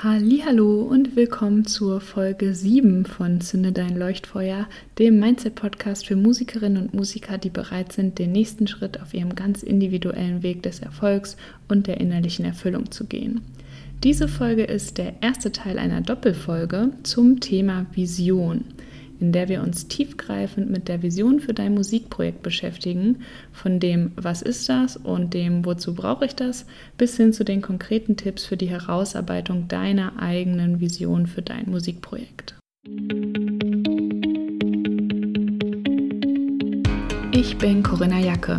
Hallo und willkommen zur Folge 7 von Zünde dein Leuchtfeuer, dem Mindset Podcast für Musikerinnen und Musiker, die bereit sind, den nächsten Schritt auf ihrem ganz individuellen Weg des Erfolgs und der innerlichen Erfüllung zu gehen. Diese Folge ist der erste Teil einer Doppelfolge zum Thema Vision in der wir uns tiefgreifend mit der Vision für dein Musikprojekt beschäftigen, von dem Was ist das und dem Wozu brauche ich das, bis hin zu den konkreten Tipps für die Herausarbeitung deiner eigenen Vision für dein Musikprojekt. Ich bin Corinna Jacke.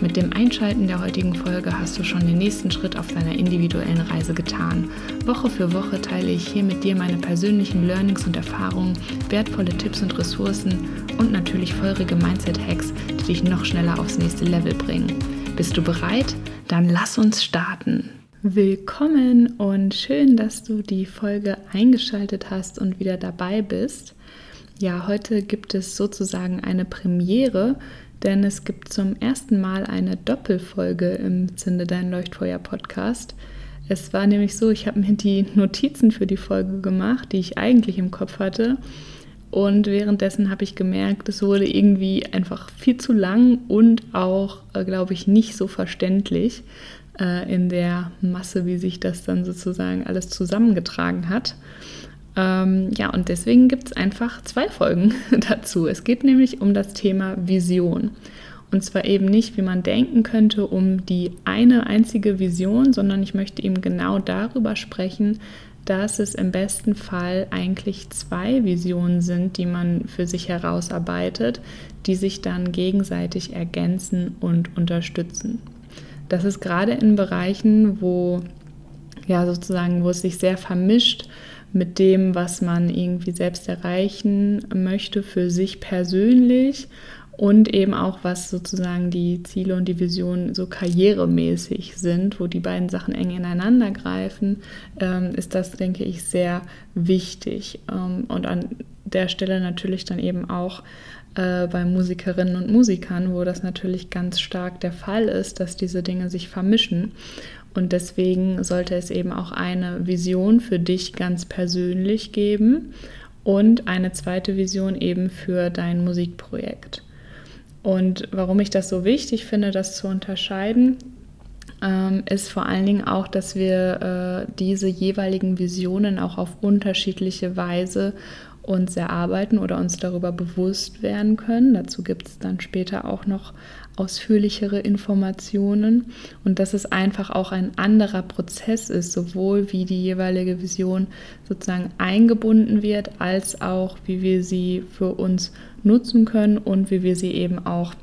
Mit dem Einschalten der heutigen Folge hast du schon den nächsten Schritt auf deiner individuellen Reise getan. Woche für Woche teile ich hier mit dir meine persönlichen Learnings und Erfahrungen, wertvolle Tipps und Ressourcen und natürlich feurige Mindset-Hacks, die dich noch schneller aufs nächste Level bringen. Bist du bereit? Dann lass uns starten. Willkommen und schön, dass du die Folge eingeschaltet hast und wieder dabei bist. Ja, heute gibt es sozusagen eine Premiere denn es gibt zum ersten Mal eine Doppelfolge im Zünde dein Leuchtfeuer Podcast. Es war nämlich so, ich habe mir die Notizen für die Folge gemacht, die ich eigentlich im Kopf hatte. Und währenddessen habe ich gemerkt, es wurde irgendwie einfach viel zu lang und auch, äh, glaube ich, nicht so verständlich äh, in der Masse, wie sich das dann sozusagen alles zusammengetragen hat. Ähm, ja, und deswegen gibt es einfach zwei Folgen dazu. Es geht nämlich um das Thema Vision. Und zwar eben nicht, wie man denken könnte, um die eine einzige Vision, sondern ich möchte eben genau darüber sprechen, dass es im besten Fall eigentlich zwei Visionen sind, die man für sich herausarbeitet, die sich dann gegenseitig ergänzen und unterstützen. Das ist gerade in Bereichen, wo ja sozusagen, wo es sich sehr vermischt, mit dem, was man irgendwie selbst erreichen möchte für sich persönlich und eben auch, was sozusagen die Ziele und die Visionen so karrieremäßig sind, wo die beiden Sachen eng ineinander greifen, ähm, ist das, denke ich, sehr wichtig. Ähm, und an der Stelle natürlich dann eben auch äh, bei Musikerinnen und Musikern, wo das natürlich ganz stark der Fall ist, dass diese Dinge sich vermischen. Und deswegen sollte es eben auch eine Vision für dich ganz persönlich geben und eine zweite Vision eben für dein Musikprojekt. Und warum ich das so wichtig finde, das zu unterscheiden, ähm, ist vor allen Dingen auch, dass wir äh, diese jeweiligen Visionen auch auf unterschiedliche Weise uns erarbeiten oder uns darüber bewusst werden können. Dazu gibt es dann später auch noch ausführlichere Informationen und dass es einfach auch ein anderer Prozess ist, sowohl wie die jeweilige Vision sozusagen eingebunden wird, als auch wie wir sie für uns nutzen können und wie wir sie eben auch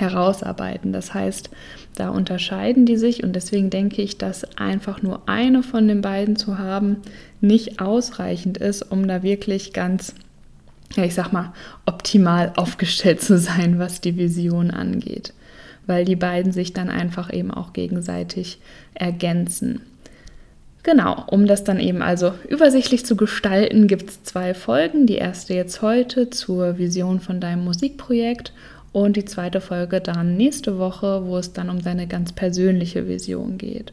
herausarbeiten. Das heißt, da unterscheiden die sich und deswegen denke ich, dass einfach nur eine von den beiden zu haben nicht ausreichend ist, um da wirklich ganz ja, ich sag mal, optimal aufgestellt zu sein, was die Vision angeht, weil die beiden sich dann einfach eben auch gegenseitig ergänzen. Genau, um das dann eben also übersichtlich zu gestalten, gibt es zwei Folgen. Die erste jetzt heute zur Vision von deinem Musikprojekt und die zweite Folge dann nächste Woche, wo es dann um deine ganz persönliche Vision geht.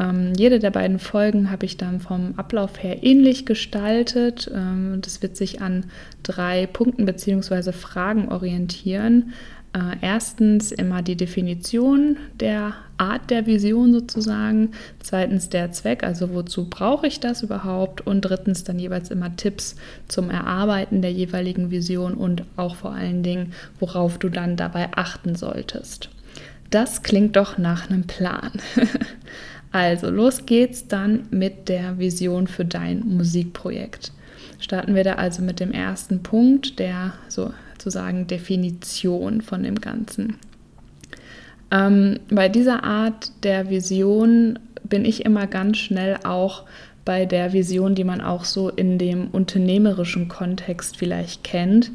Ähm, jede der beiden Folgen habe ich dann vom Ablauf her ähnlich gestaltet. Ähm, das wird sich an drei Punkten bzw. Fragen orientieren. Äh, erstens immer die Definition der Art der Vision sozusagen. Zweitens der Zweck, also wozu brauche ich das überhaupt? Und drittens dann jeweils immer Tipps zum Erarbeiten der jeweiligen Vision und auch vor allen Dingen, worauf du dann dabei achten solltest. Das klingt doch nach einem Plan. Also, los geht's dann mit der Vision für dein Musikprojekt. Starten wir da also mit dem ersten Punkt, der sozusagen Definition von dem Ganzen. Ähm, bei dieser Art der Vision bin ich immer ganz schnell auch bei der Vision, die man auch so in dem unternehmerischen Kontext vielleicht kennt.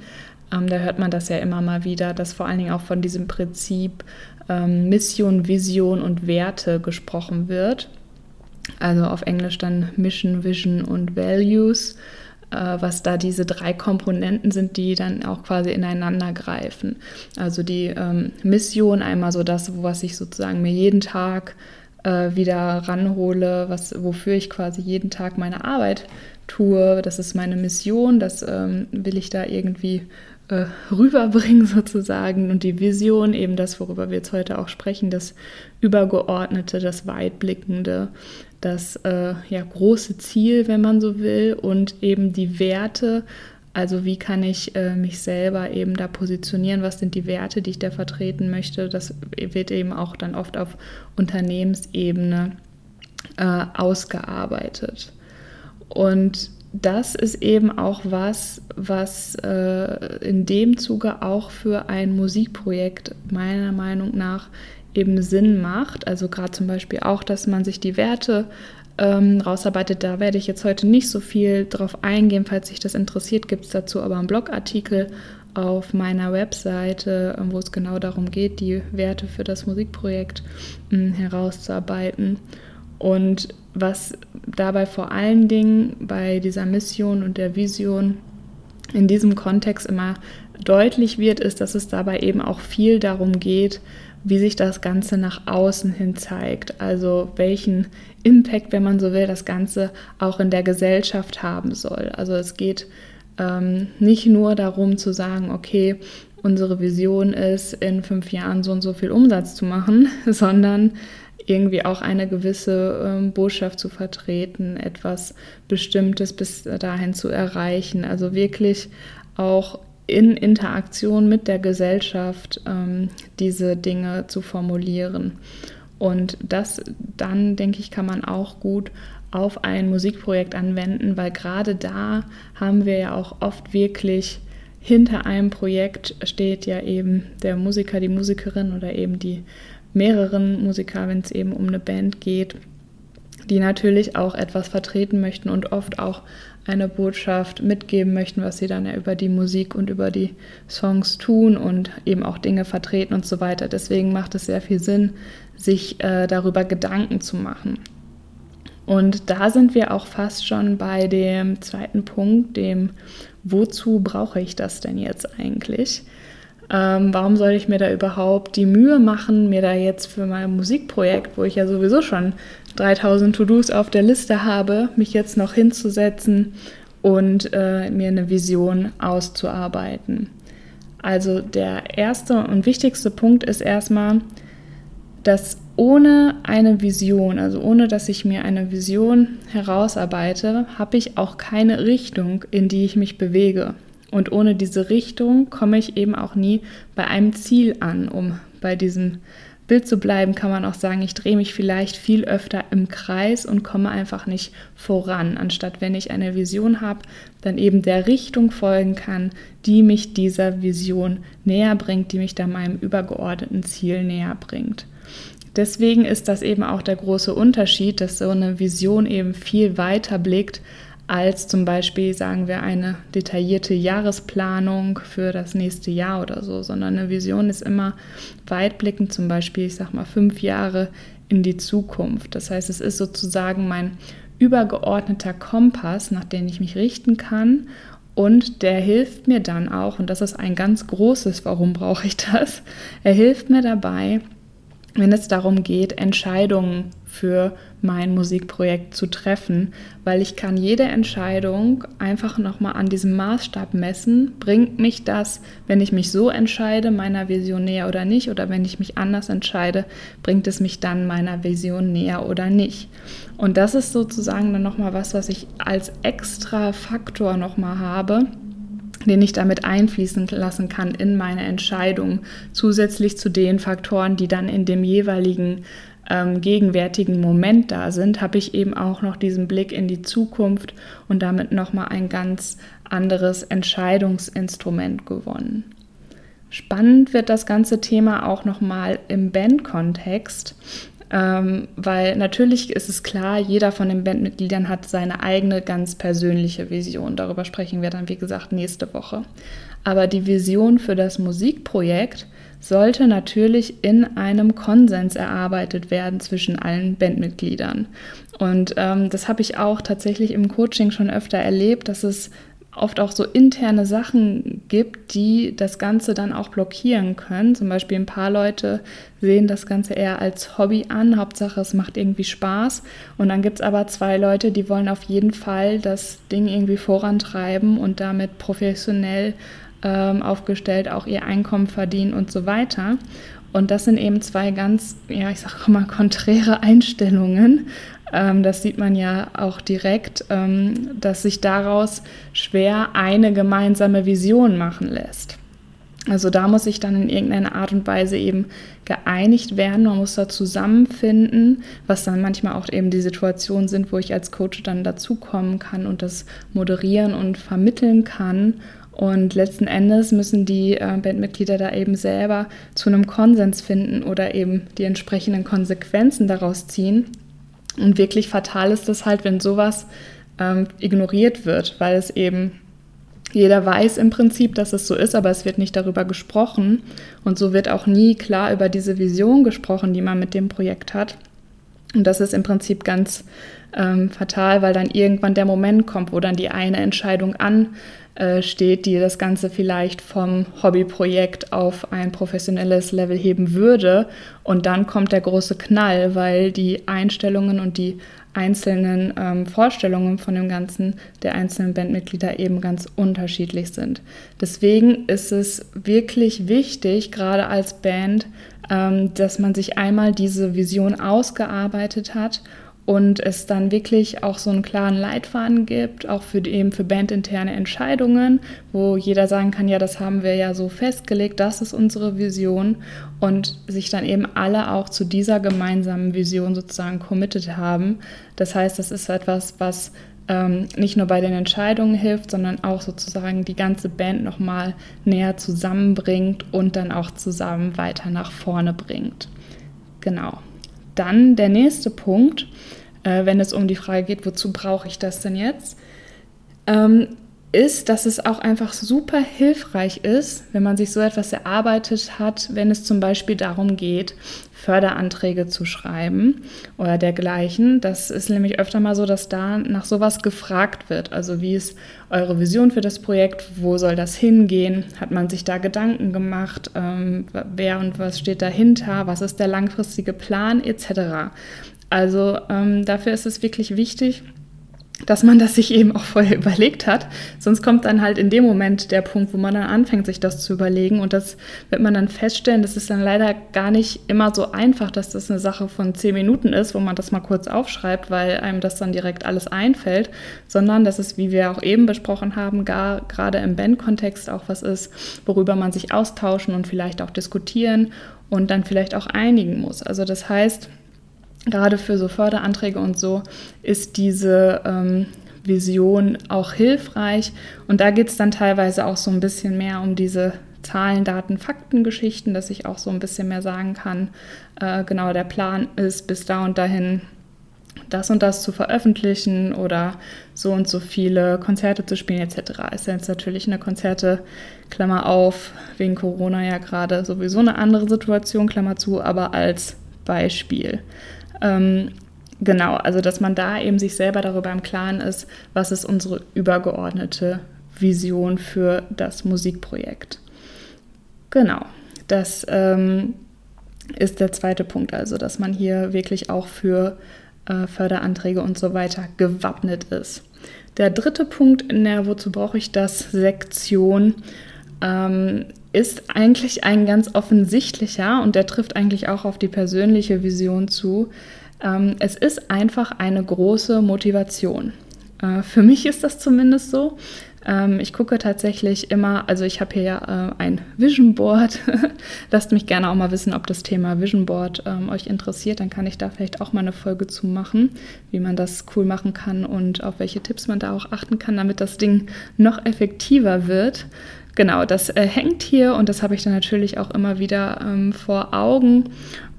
Ähm, da hört man das ja immer mal wieder, dass vor allen Dingen auch von diesem Prinzip ähm, Mission, Vision und Werte gesprochen wird. Also auf Englisch dann Mission, Vision und Values, was da diese drei Komponenten sind, die dann auch quasi ineinander greifen. Also die ähm, Mission, einmal so das, was ich sozusagen mir jeden Tag äh, wieder ranhole, was, wofür ich quasi jeden Tag meine Arbeit tue. Das ist meine Mission, das ähm, will ich da irgendwie äh, rüberbringen sozusagen und die Vision, eben das, worüber wir jetzt heute auch sprechen, das Übergeordnete, das Weitblickende, das äh, ja, große Ziel, wenn man so will, und eben die Werte, also wie kann ich äh, mich selber eben da positionieren, was sind die Werte, die ich da vertreten möchte, das wird eben auch dann oft auf Unternehmensebene äh, ausgearbeitet. Und das ist eben auch was, was äh, in dem Zuge auch für ein Musikprojekt meiner Meinung nach eben Sinn macht. Also gerade zum Beispiel auch, dass man sich die Werte ähm, rausarbeitet. Da werde ich jetzt heute nicht so viel drauf eingehen. Falls sich das interessiert, gibt es dazu aber einen Blogartikel auf meiner Webseite, wo es genau darum geht, die Werte für das Musikprojekt mh, hm, herauszuarbeiten. Und was dabei vor allen Dingen bei dieser Mission und der Vision in diesem Kontext immer deutlich wird, ist, dass es dabei eben auch viel darum geht, wie sich das Ganze nach außen hin zeigt. Also welchen Impact, wenn man so will, das Ganze auch in der Gesellschaft haben soll. Also es geht ähm, nicht nur darum zu sagen, okay, unsere Vision ist, in fünf Jahren so und so viel Umsatz zu machen, sondern irgendwie auch eine gewisse ähm, Botschaft zu vertreten, etwas Bestimmtes bis dahin zu erreichen. Also wirklich auch in Interaktion mit der Gesellschaft ähm, diese Dinge zu formulieren. Und das dann, denke ich, kann man auch gut auf ein Musikprojekt anwenden, weil gerade da haben wir ja auch oft wirklich hinter einem Projekt steht ja eben der Musiker, die Musikerin oder eben die mehreren Musiker, wenn es eben um eine Band geht, die natürlich auch etwas vertreten möchten und oft auch eine Botschaft mitgeben möchten, was sie dann ja über die Musik und über die Songs tun und eben auch Dinge vertreten und so weiter. Deswegen macht es sehr viel Sinn, sich äh, darüber Gedanken zu machen. Und da sind wir auch fast schon bei dem zweiten Punkt, dem wozu brauche ich das denn jetzt eigentlich? Ähm, warum soll ich mir da überhaupt die Mühe machen, mir da jetzt für mein Musikprojekt, wo ich ja sowieso schon 3000 To-Dos auf der Liste habe, mich jetzt noch hinzusetzen und äh, mir eine Vision auszuarbeiten? Also der erste und wichtigste Punkt ist erstmal, dass ohne eine Vision, also ohne dass ich mir eine Vision herausarbeite, habe ich auch keine Richtung, in die ich mich bewege. Und ohne diese Richtung komme ich eben auch nie bei einem Ziel an. Um bei diesem Bild zu bleiben, kann man auch sagen, ich drehe mich vielleicht viel öfter im Kreis und komme einfach nicht voran, anstatt wenn ich eine Vision habe, dann eben der Richtung folgen kann, die mich dieser Vision näher bringt, die mich da meinem übergeordneten Ziel näher bringt. Deswegen ist das eben auch der große Unterschied, dass so eine Vision eben viel weiter blickt als zum Beispiel, sagen wir, eine detaillierte Jahresplanung für das nächste Jahr oder so, sondern eine Vision ist immer weitblickend, zum Beispiel, ich sag mal, fünf Jahre in die Zukunft. Das heißt, es ist sozusagen mein übergeordneter Kompass, nach dem ich mich richten kann. Und der hilft mir dann auch, und das ist ein ganz großes, warum brauche ich das? Er hilft mir dabei, wenn es darum geht, Entscheidungen für mein Musikprojekt zu treffen, weil ich kann jede Entscheidung einfach nochmal an diesem Maßstab messen. Bringt mich das, wenn ich mich so entscheide, meiner Vision näher oder nicht? Oder wenn ich mich anders entscheide, bringt es mich dann meiner Vision näher oder nicht? Und das ist sozusagen dann nochmal was, was ich als extra Faktor nochmal habe den ich damit einfließen lassen kann in meine Entscheidung, zusätzlich zu den Faktoren, die dann in dem jeweiligen ähm, gegenwärtigen Moment da sind, habe ich eben auch noch diesen Blick in die Zukunft und damit nochmal ein ganz anderes Entscheidungsinstrument gewonnen. Spannend wird das ganze Thema auch nochmal im Bandkontext, ähm, weil natürlich ist es klar, jeder von den Bandmitgliedern hat seine eigene ganz persönliche Vision. Darüber sprechen wir dann, wie gesagt, nächste Woche. Aber die Vision für das Musikprojekt sollte natürlich in einem Konsens erarbeitet werden zwischen allen Bandmitgliedern. Und ähm, das habe ich auch tatsächlich im Coaching schon öfter erlebt, dass es oft auch so interne Sachen gibt, die das Ganze dann auch blockieren können. Zum Beispiel ein paar Leute sehen das Ganze eher als Hobby an, Hauptsache es macht irgendwie Spaß. Und dann gibt es aber zwei Leute, die wollen auf jeden Fall das Ding irgendwie vorantreiben und damit professionell ähm, aufgestellt auch ihr Einkommen verdienen und so weiter. Und das sind eben zwei ganz, ja, ich sage mal, konträre Einstellungen. Ähm, das sieht man ja auch direkt, ähm, dass sich daraus schwer eine gemeinsame Vision machen lässt. Also da muss sich dann in irgendeiner Art und Weise eben geeinigt werden. Man muss da zusammenfinden, was dann manchmal auch eben die Situationen sind, wo ich als Coach dann dazukommen kann und das moderieren und vermitteln kann. Und letzten Endes müssen die äh, Bandmitglieder da eben selber zu einem Konsens finden oder eben die entsprechenden Konsequenzen daraus ziehen. Und wirklich fatal ist das halt, wenn sowas ähm, ignoriert wird, weil es eben jeder weiß im Prinzip, dass es so ist, aber es wird nicht darüber gesprochen. Und so wird auch nie klar über diese Vision gesprochen, die man mit dem Projekt hat. Und das ist im Prinzip ganz ähm, fatal, weil dann irgendwann der Moment kommt, wo dann die eine Entscheidung ansteht, die das Ganze vielleicht vom Hobbyprojekt auf ein professionelles Level heben würde. Und dann kommt der große Knall, weil die Einstellungen und die einzelnen ähm, Vorstellungen von dem Ganzen der einzelnen Bandmitglieder eben ganz unterschiedlich sind. Deswegen ist es wirklich wichtig, gerade als Band, ähm, dass man sich einmal diese Vision ausgearbeitet hat und es dann wirklich auch so einen klaren Leitfaden gibt, auch für eben für bandinterne Entscheidungen, wo jeder sagen kann, ja, das haben wir ja so festgelegt, das ist unsere Vision und sich dann eben alle auch zu dieser gemeinsamen Vision sozusagen committed haben. Das heißt, das ist etwas, was ähm, nicht nur bei den Entscheidungen hilft, sondern auch sozusagen die ganze Band nochmal näher zusammenbringt und dann auch zusammen weiter nach vorne bringt. Genau. Dann der nächste Punkt, äh, wenn es um die Frage geht, wozu brauche ich das denn jetzt, ähm, ist, dass es auch einfach super hilfreich ist, wenn man sich so etwas erarbeitet hat, wenn es zum Beispiel darum geht, Förderanträge zu schreiben oder dergleichen. Das ist nämlich öfter mal so, dass da nach sowas gefragt wird. Also wie ist eure Vision für das Projekt? Wo soll das hingehen? Hat man sich da Gedanken gemacht? Ähm, wer und was steht dahinter? Was ist der langfristige Plan etc. Also ähm, dafür ist es wirklich wichtig, dass man das sich eben auch vorher überlegt hat. Sonst kommt dann halt in dem Moment der Punkt, wo man dann anfängt, sich das zu überlegen. Und das wird man dann feststellen, das ist dann leider gar nicht immer so einfach, dass das eine Sache von zehn Minuten ist, wo man das mal kurz aufschreibt, weil einem das dann direkt alles einfällt, sondern dass es, wie wir auch eben besprochen haben, gar gerade im Band-Kontext auch was ist, worüber man sich austauschen und vielleicht auch diskutieren und dann vielleicht auch einigen muss. Also das heißt, gerade für so Förderanträge und so ist diese ähm, Vision auch hilfreich. Und da geht es dann teilweise auch so ein bisschen mehr um diese Zahlen, Daten, Fakten, Geschichten, dass ich auch so ein bisschen mehr sagen kann, äh, genau der Plan ist, bis da und dahin das und das zu veröffentlichen oder so und so viele Konzerte zu spielen etc. Ist jetzt natürlich eine Konzerte, Klammer auf, wegen Corona ja gerade sowieso eine andere Situation, Klammer zu, aber als Beispiel. Ähm, genau, also dass man da eben sich selber darüber im Klaren ist, was ist unsere übergeordnete Vision für das Musikprojekt. Genau, das ähm, ist der zweite Punkt, also dass man hier wirklich auch für äh, Förderanträge und so weiter gewappnet ist. Der dritte Punkt in der Wozu brauche ich das Sektion ähm, ist eigentlich ein ganz offensichtlicher und der trifft eigentlich auch auf die persönliche Vision zu. Ähm, es ist einfach eine große Motivation. Äh, für mich ist das zumindest so. Ähm, ich gucke tatsächlich immer, also ich habe hier ja äh, ein Vision Board. Lasst mich gerne auch mal wissen, ob das Thema Vision Board ähm, euch interessiert. Dann kann ich da vielleicht auch mal eine Folge zu machen, wie man das cool machen kann und auf welche Tipps man da auch achten kann, damit das Ding noch effektiver wird. Genau, das äh, hängt hier und das habe ich dann natürlich auch immer wieder ähm, vor Augen.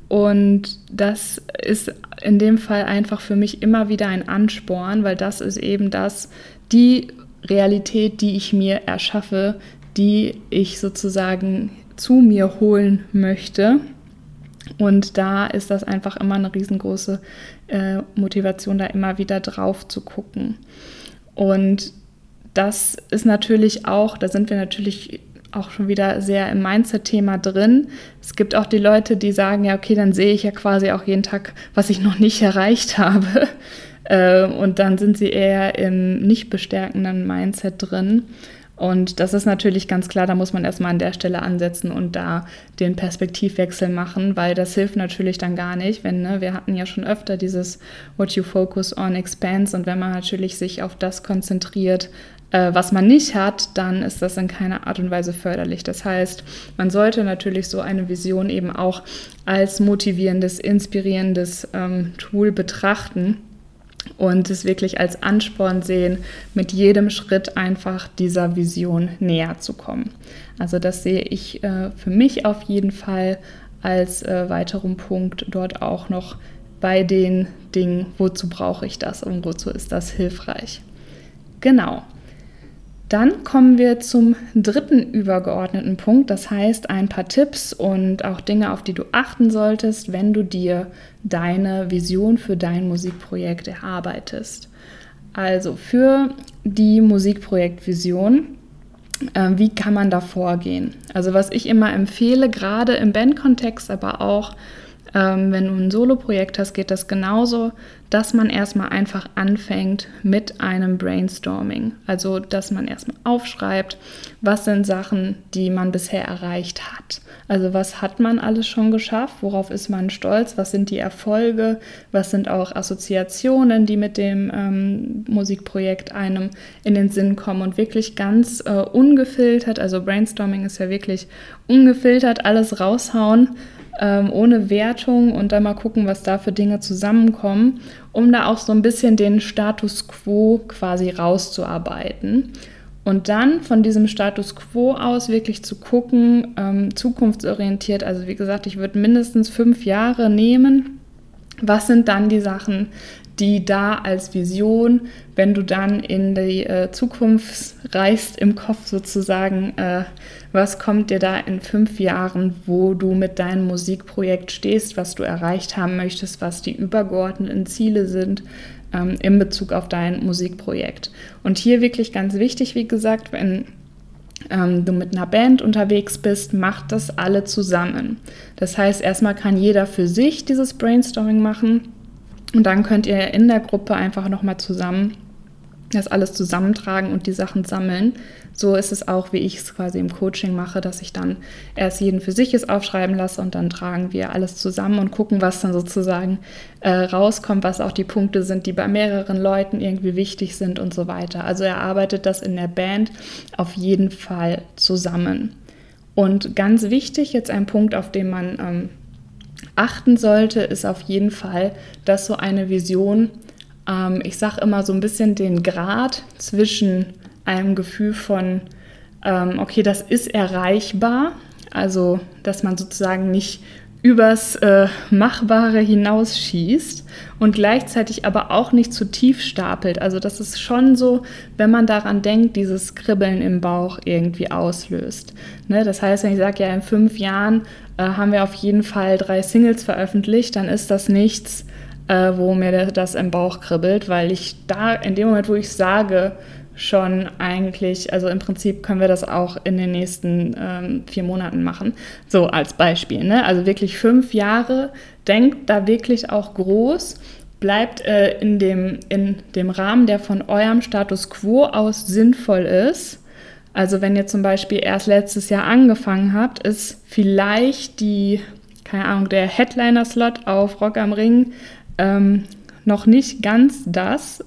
Und das ist in dem Fall einfach für mich immer wieder ein Ansporn, weil das ist eben das, die Realität, die ich mir erschaffe, die ich sozusagen zu mir holen möchte. Und da ist das einfach immer eine riesengroße äh, Motivation, da immer wieder drauf zu gucken. Und das ist natürlich auch, da sind wir natürlich auch schon wieder sehr im Mindset-Thema drin. Es gibt auch die Leute, die sagen, ja, okay, dann sehe ich ja quasi auch jeden Tag, was ich noch nicht erreicht habe. Äh, und dann sind sie eher im nicht bestärkenden Mindset drin. Und das ist natürlich ganz klar, da muss man erstmal an der Stelle ansetzen und da den Perspektivwechsel machen, weil das hilft natürlich dann gar nicht, wenn, ne, wir hatten ja schon öfter dieses What you focus on expands und wenn man natürlich sich auf das konzentriert, äh, was man nicht hat, dann ist das in keiner Art und Weise förderlich. Das heißt, man sollte natürlich so eine Vision eben auch als motivierendes, inspirierendes ähm, Tool betrachten und es wirklich als Ansporn sehen, mit jedem Schritt einfach dieser Vision näher zu kommen. Also das sehe ich äh, für mich auf jeden Fall als äh, weiteren Punkt dort auch noch bei den Dingen, wozu brauche ich das und wozu ist das hilfreich. Genau. Dann kommen wir zum dritten übergeordneten Punkt, das heißt ein paar Tipps und auch Dinge, auf die du achten solltest, wenn du dir deine Vision für dein Musikprojekt erarbeitest. Also für die Musikprojektvision, äh, wie kann man da vorgehen? Also was ich immer empfehle, gerade im Bandkontext, aber auch ähm, wenn du ein Solo-Projekt hast, geht das genauso, dass man erstmal einfach anfängt mit einem Brainstorming. Also, dass man erstmal aufschreibt, was sind Sachen, die man bisher erreicht hat. Also, was hat man alles schon geschafft? Worauf ist man stolz? Was sind die Erfolge? Was sind auch Assoziationen, die mit dem ähm, Musikprojekt einem in den Sinn kommen? Und wirklich ganz äh, ungefiltert, also Brainstorming ist ja wirklich ungefiltert, alles raushauen ähm, ohne Wertung und dann mal gucken, was da für Dinge zusammenkommen, um da auch so ein bisschen den Status quo quasi rauszuarbeiten. Und dann von diesem Status quo aus wirklich zu gucken, ähm, zukunftsorientiert, also wie gesagt, ich würde mindestens fünf Jahre nehmen. Was sind dann die Sachen, die da als Vision, wenn du dann in die äh, Zukunft reist im Kopf sozusagen, äh, was kommt dir da in fünf Jahren, wo du mit deinem Musikprojekt stehst, was du erreicht haben möchtest, was die übergeordneten Ziele sind ähm, in Bezug auf dein Musikprojekt. Und hier wirklich ganz wichtig, wie gesagt, wenn ähm, du mit einer Band unterwegs bist, macht das alle zusammen. Das heißt, erstmal kann jeder für sich dieses Brainstorming machen und dann könnt ihr in der Gruppe einfach nochmal zusammen das alles zusammentragen und die Sachen sammeln. So ist es auch, wie ich es quasi im Coaching mache, dass ich dann erst jeden für sich es aufschreiben lasse und dann tragen wir alles zusammen und gucken, was dann sozusagen äh, rauskommt, was auch die Punkte sind, die bei mehreren Leuten irgendwie wichtig sind und so weiter. Also er arbeitet das in der Band auf jeden Fall zusammen. Und ganz wichtig, jetzt ein Punkt, auf den man ähm, achten sollte, ist auf jeden Fall, dass so eine Vision, ähm, ich sage immer so ein bisschen den Grad zwischen einem Gefühl von, ähm, okay, das ist erreichbar, also dass man sozusagen nicht übers äh, Machbare hinausschießt und gleichzeitig aber auch nicht zu tief stapelt. Also das ist schon so, wenn man daran denkt, dieses Kribbeln im Bauch irgendwie auslöst. Ne? Das heißt, wenn ich sage, ja, in fünf Jahren äh, haben wir auf jeden Fall drei Singles veröffentlicht, dann ist das nichts, äh, wo mir das im Bauch kribbelt, weil ich da in dem Moment, wo ich sage, schon eigentlich, also im Prinzip können wir das auch in den nächsten ähm, vier Monaten machen. So als Beispiel. Ne? Also wirklich fünf Jahre. Denkt da wirklich auch groß. Bleibt äh, in, dem, in dem Rahmen, der von eurem Status quo aus sinnvoll ist. Also wenn ihr zum Beispiel erst letztes Jahr angefangen habt, ist vielleicht die, keine Ahnung, der Headliner-Slot auf Rock am Ring ähm, noch nicht ganz das,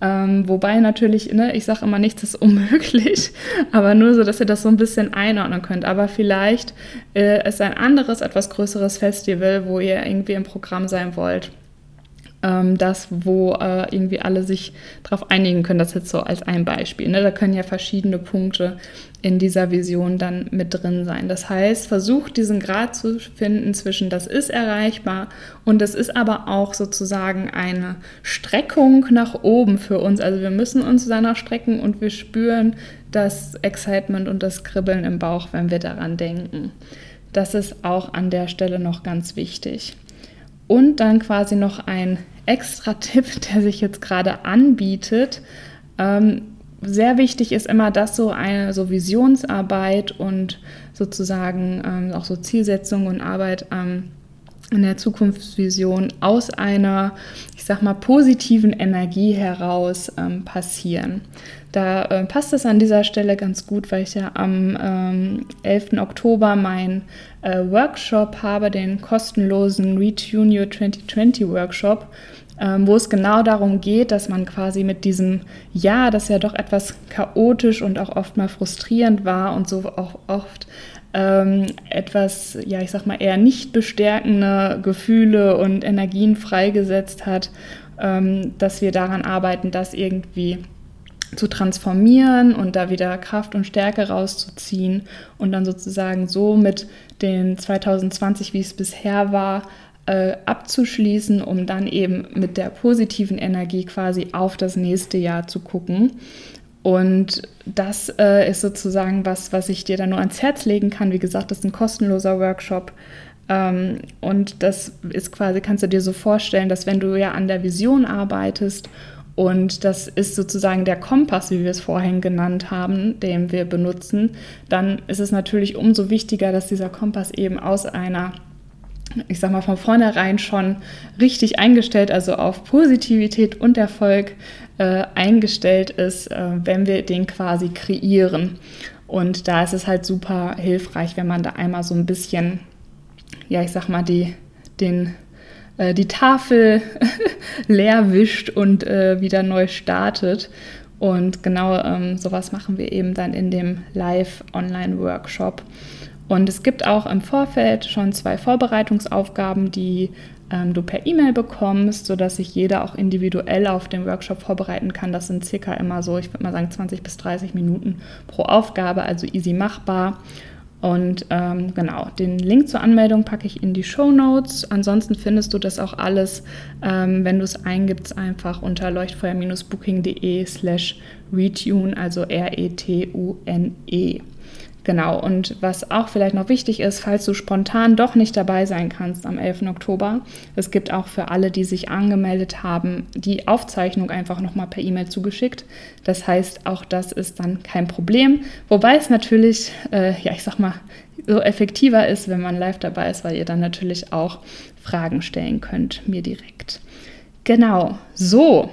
ähm, wobei natürlich, ne, ich sage immer, nichts ist unmöglich, aber nur so, dass ihr das so ein bisschen einordnen könnt. Aber vielleicht äh, ist ein anderes, etwas größeres Festival, wo ihr irgendwie im Programm sein wollt ähm, das, wo äh, irgendwie alle sich darauf einigen können. Das jetzt so als ein Beispiel. Ne? Da können ja verschiedene Punkte in dieser Vision dann mit drin sein. Das heißt, versucht diesen Grad zu finden zwischen das ist erreichbar und das ist aber auch sozusagen eine Streckung nach oben für uns. Also wir müssen uns danach strecken und wir spüren das Excitement und das Kribbeln im Bauch, wenn wir daran denken. Das ist auch an der Stelle noch ganz wichtig. Und dann quasi noch ein extra Tipp, der sich jetzt gerade anbietet. Ähm, sehr wichtig ist immer, dass so eine so Visionsarbeit und sozusagen ähm, auch so Zielsetzung und Arbeit ähm, in der Zukunftsvision aus einer, ich sag mal, positiven Energie heraus ähm, passieren. Da äh, passt es an dieser Stelle ganz gut, weil ich ja am ähm, 11. Oktober meinen äh, Workshop habe, den kostenlosen Retune Your 2020 Workshop, ähm, wo es genau darum geht, dass man quasi mit diesem Jahr, das ja doch etwas chaotisch und auch oft mal frustrierend war und so auch oft ähm, etwas, ja, ich sag mal, eher nicht bestärkende Gefühle und Energien freigesetzt hat, ähm, dass wir daran arbeiten, das irgendwie zu transformieren und da wieder Kraft und Stärke rauszuziehen und dann sozusagen so mit den 2020, wie es bisher war, äh, abzuschließen, um dann eben mit der positiven Energie quasi auf das nächste Jahr zu gucken. Und das äh, ist sozusagen was, was ich dir dann nur ans Herz legen kann. Wie gesagt, das ist ein kostenloser Workshop. Ähm, und das ist quasi, kannst du dir so vorstellen, dass wenn du ja an der Vision arbeitest und das ist sozusagen der Kompass, wie wir es vorhin genannt haben, den wir benutzen, dann ist es natürlich umso wichtiger, dass dieser Kompass eben aus einer ich sag mal, von vornherein schon richtig eingestellt, also auf Positivität und Erfolg äh, eingestellt ist, äh, wenn wir den quasi kreieren. Und da ist es halt super hilfreich, wenn man da einmal so ein bisschen, ja, ich sag mal, die, den, äh, die Tafel leer wischt und äh, wieder neu startet. Und genau ähm, sowas machen wir eben dann in dem Live-Online-Workshop. Und es gibt auch im Vorfeld schon zwei Vorbereitungsaufgaben, die ähm, du per E-Mail bekommst, sodass sich jeder auch individuell auf den Workshop vorbereiten kann. Das sind circa immer so, ich würde mal sagen, 20 bis 30 Minuten pro Aufgabe, also easy machbar. Und ähm, genau, den Link zur Anmeldung packe ich in die Show Notes. Ansonsten findest du das auch alles, ähm, wenn du es eingibst, einfach unter leuchtfeuer-booking.de slash retune, also R-E-T-U-N-E. -E. Genau, und was auch vielleicht noch wichtig ist, falls du spontan doch nicht dabei sein kannst am 11. Oktober, es gibt auch für alle, die sich angemeldet haben, die Aufzeichnung einfach nochmal per E-Mail zugeschickt. Das heißt, auch das ist dann kein Problem. Wobei es natürlich, äh, ja, ich sag mal, so effektiver ist, wenn man live dabei ist, weil ihr dann natürlich auch Fragen stellen könnt, mir direkt. Genau, so,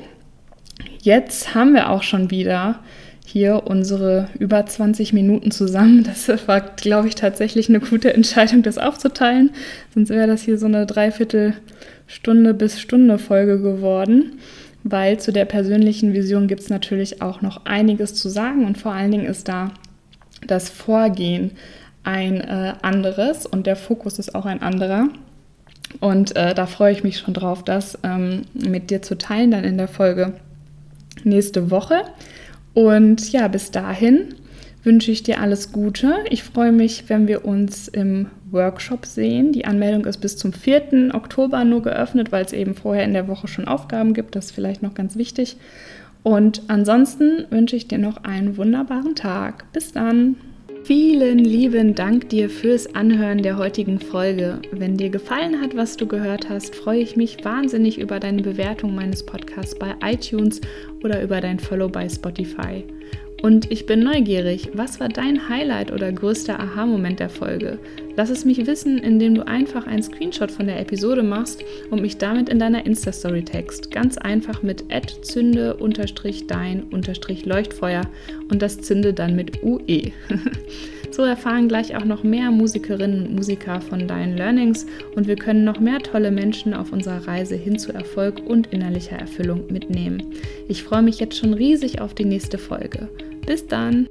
jetzt haben wir auch schon wieder hier unsere über 20 Minuten zusammen. Das war, glaube ich, tatsächlich eine gute Entscheidung, das aufzuteilen. Sonst wäre das hier so eine Dreiviertelstunde bis Stunde Folge geworden. Weil zu der persönlichen Vision gibt es natürlich auch noch einiges zu sagen und vor allen Dingen ist da das Vorgehen ein äh, anderes und der Fokus ist auch ein anderer. Und äh, da freue ich mich schon drauf, das ähm, mit dir zu teilen, dann in der Folge nächste Woche. Und ja, bis dahin wünsche ich dir alles Gute. Ich freue mich, wenn wir uns im Workshop sehen. Die Anmeldung ist bis zum 4. Oktober nur geöffnet, weil es eben vorher in der Woche schon Aufgaben gibt. Das ist vielleicht noch ganz wichtig. Und ansonsten wünsche ich dir noch einen wunderbaren Tag. Bis dann. Vielen lieben Dank dir fürs Anhören der heutigen Folge. Wenn dir gefallen hat, was du gehört hast, freue ich mich wahnsinnig über deine Bewertung meines Podcasts bei iTunes oder über dein Follow bei Spotify. Und ich bin neugierig, was war dein Highlight oder größter Aha-Moment der Folge? Lass es mich wissen, indem du einfach einen Screenshot von der Episode machst und mich damit in deiner Insta-Story text. Ganz einfach mit zünde-dein-leuchtfeuer und das Zünde dann mit UE. so erfahren gleich auch noch mehr Musikerinnen und Musiker von deinen Learnings und wir können noch mehr tolle Menschen auf unserer Reise hin zu Erfolg und innerlicher Erfüllung mitnehmen. Ich freue mich jetzt schon riesig auf die nächste Folge. Bis dann!